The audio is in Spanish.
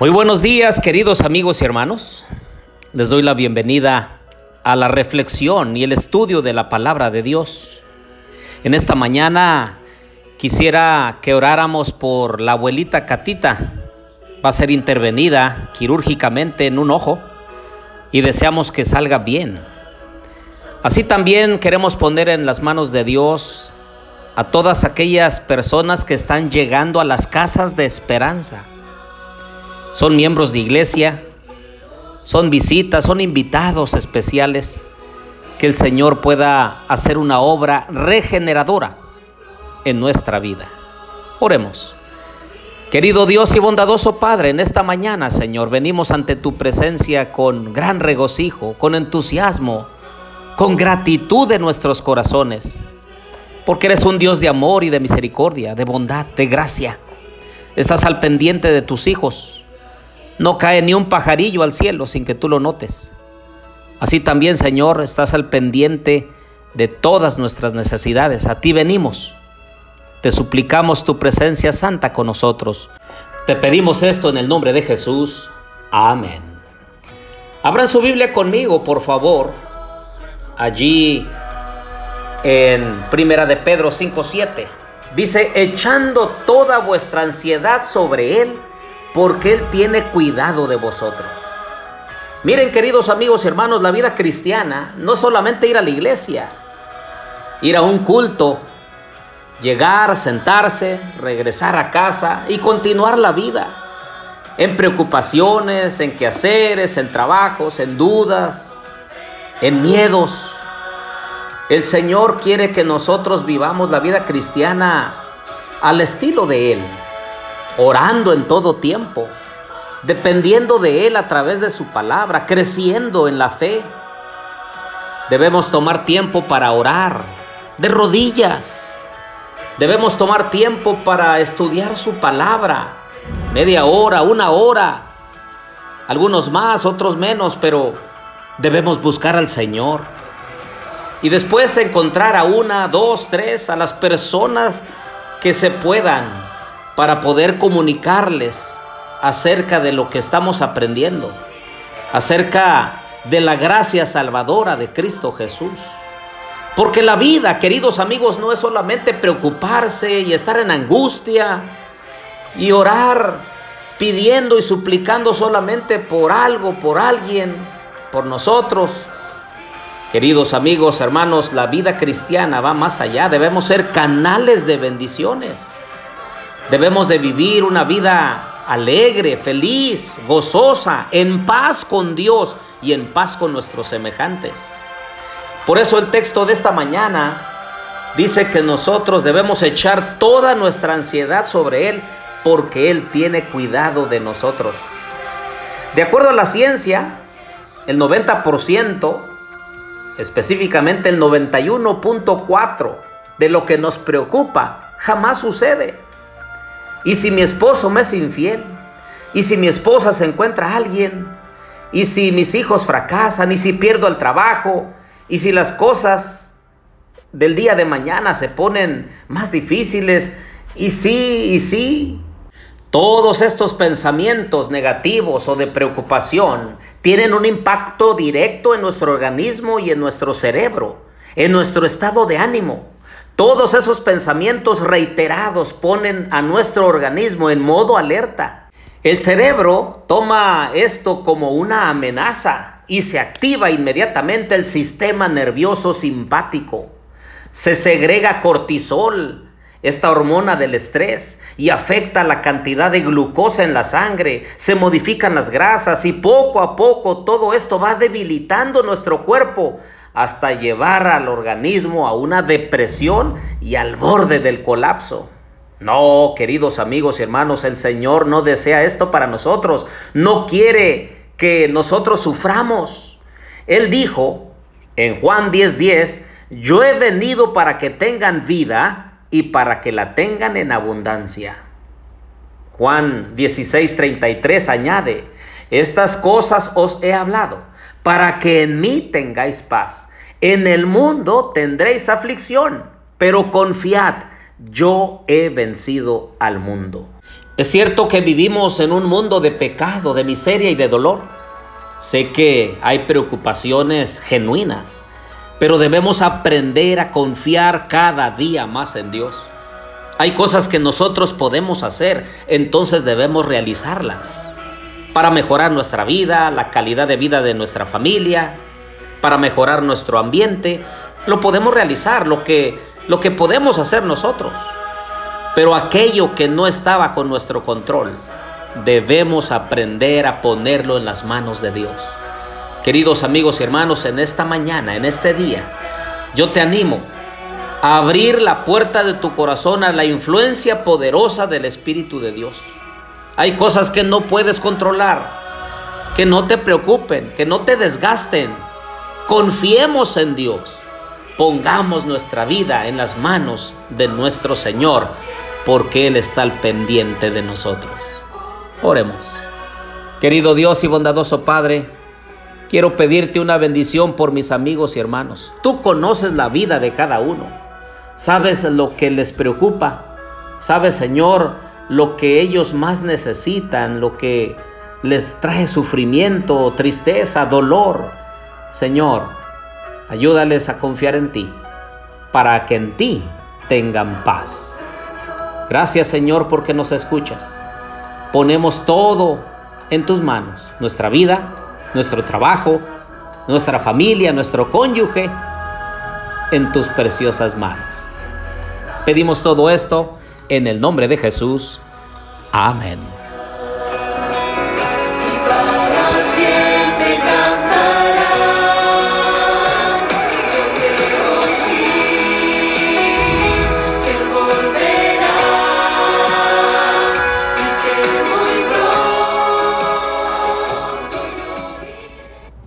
Muy buenos días, queridos amigos y hermanos. Les doy la bienvenida a la reflexión y el estudio de la palabra de Dios. En esta mañana quisiera que oráramos por la abuelita Catita. Va a ser intervenida quirúrgicamente en un ojo y deseamos que salga bien. Así también queremos poner en las manos de Dios a todas aquellas personas que están llegando a las casas de esperanza son miembros de iglesia, son visitas, son invitados especiales, que el Señor pueda hacer una obra regeneradora en nuestra vida. Oremos. Querido Dios y bondadoso Padre, en esta mañana, Señor, venimos ante tu presencia con gran regocijo, con entusiasmo, con gratitud de nuestros corazones, porque eres un Dios de amor y de misericordia, de bondad, de gracia. Estás al pendiente de tus hijos, no cae ni un pajarillo al cielo sin que tú lo notes. Así también, Señor, estás al pendiente de todas nuestras necesidades. A ti venimos. Te suplicamos tu presencia santa con nosotros. Te pedimos esto en el nombre de Jesús. Amén. Abran su Biblia conmigo, por favor. Allí en Primera de Pedro 5:7 dice, "Echando toda vuestra ansiedad sobre él, porque Él tiene cuidado de vosotros. Miren, queridos amigos y hermanos, la vida cristiana no es solamente ir a la iglesia, ir a un culto, llegar, sentarse, regresar a casa y continuar la vida en preocupaciones, en quehaceres, en trabajos, en dudas, en miedos. El Señor quiere que nosotros vivamos la vida cristiana al estilo de Él orando en todo tiempo, dependiendo de Él a través de su palabra, creciendo en la fe. Debemos tomar tiempo para orar, de rodillas. Debemos tomar tiempo para estudiar su palabra, media hora, una hora, algunos más, otros menos, pero debemos buscar al Señor. Y después encontrar a una, dos, tres, a las personas que se puedan para poder comunicarles acerca de lo que estamos aprendiendo, acerca de la gracia salvadora de Cristo Jesús. Porque la vida, queridos amigos, no es solamente preocuparse y estar en angustia y orar pidiendo y suplicando solamente por algo, por alguien, por nosotros. Queridos amigos, hermanos, la vida cristiana va más allá. Debemos ser canales de bendiciones. Debemos de vivir una vida alegre, feliz, gozosa, en paz con Dios y en paz con nuestros semejantes. Por eso el texto de esta mañana dice que nosotros debemos echar toda nuestra ansiedad sobre Él porque Él tiene cuidado de nosotros. De acuerdo a la ciencia, el 90%, específicamente el 91.4% de lo que nos preocupa jamás sucede. ¿Y si mi esposo me es infiel? ¿Y si mi esposa se encuentra a alguien? ¿Y si mis hijos fracasan? ¿Y si pierdo el trabajo? ¿Y si las cosas del día de mañana se ponen más difíciles? ¿Y sí? ¿Y sí? Todos estos pensamientos negativos o de preocupación tienen un impacto directo en nuestro organismo y en nuestro cerebro, en nuestro estado de ánimo. Todos esos pensamientos reiterados ponen a nuestro organismo en modo alerta. El cerebro toma esto como una amenaza y se activa inmediatamente el sistema nervioso simpático. Se segrega cortisol, esta hormona del estrés, y afecta la cantidad de glucosa en la sangre, se modifican las grasas y poco a poco todo esto va debilitando nuestro cuerpo hasta llevar al organismo a una depresión y al borde del colapso. No, queridos amigos y hermanos, el Señor no desea esto para nosotros. No quiere que nosotros suframos. Él dijo en Juan 10:10, yo he venido para que tengan vida y para que la tengan en abundancia. Juan 16:33 añade, estas cosas os he hablado para que en mí tengáis paz. En el mundo tendréis aflicción, pero confiad, yo he vencido al mundo. Es cierto que vivimos en un mundo de pecado, de miseria y de dolor. Sé que hay preocupaciones genuinas, pero debemos aprender a confiar cada día más en Dios. Hay cosas que nosotros podemos hacer, entonces debemos realizarlas para mejorar nuestra vida, la calidad de vida de nuestra familia, para mejorar nuestro ambiente. Lo podemos realizar, lo que, lo que podemos hacer nosotros. Pero aquello que no está bajo nuestro control, debemos aprender a ponerlo en las manos de Dios. Queridos amigos y hermanos, en esta mañana, en este día, yo te animo a abrir la puerta de tu corazón a la influencia poderosa del Espíritu de Dios. Hay cosas que no puedes controlar, que no te preocupen, que no te desgasten. Confiemos en Dios. Pongamos nuestra vida en las manos de nuestro Señor porque Él está al pendiente de nosotros. Oremos. Querido Dios y bondadoso Padre, quiero pedirte una bendición por mis amigos y hermanos. Tú conoces la vida de cada uno. Sabes lo que les preocupa. Sabes, Señor, lo que ellos más necesitan, lo que les trae sufrimiento, tristeza, dolor. Señor, ayúdales a confiar en ti, para que en ti tengan paz. Gracias Señor porque nos escuchas. Ponemos todo en tus manos, nuestra vida, nuestro trabajo, nuestra familia, nuestro cónyuge, en tus preciosas manos. Pedimos todo esto en el nombre de Jesús. Amén.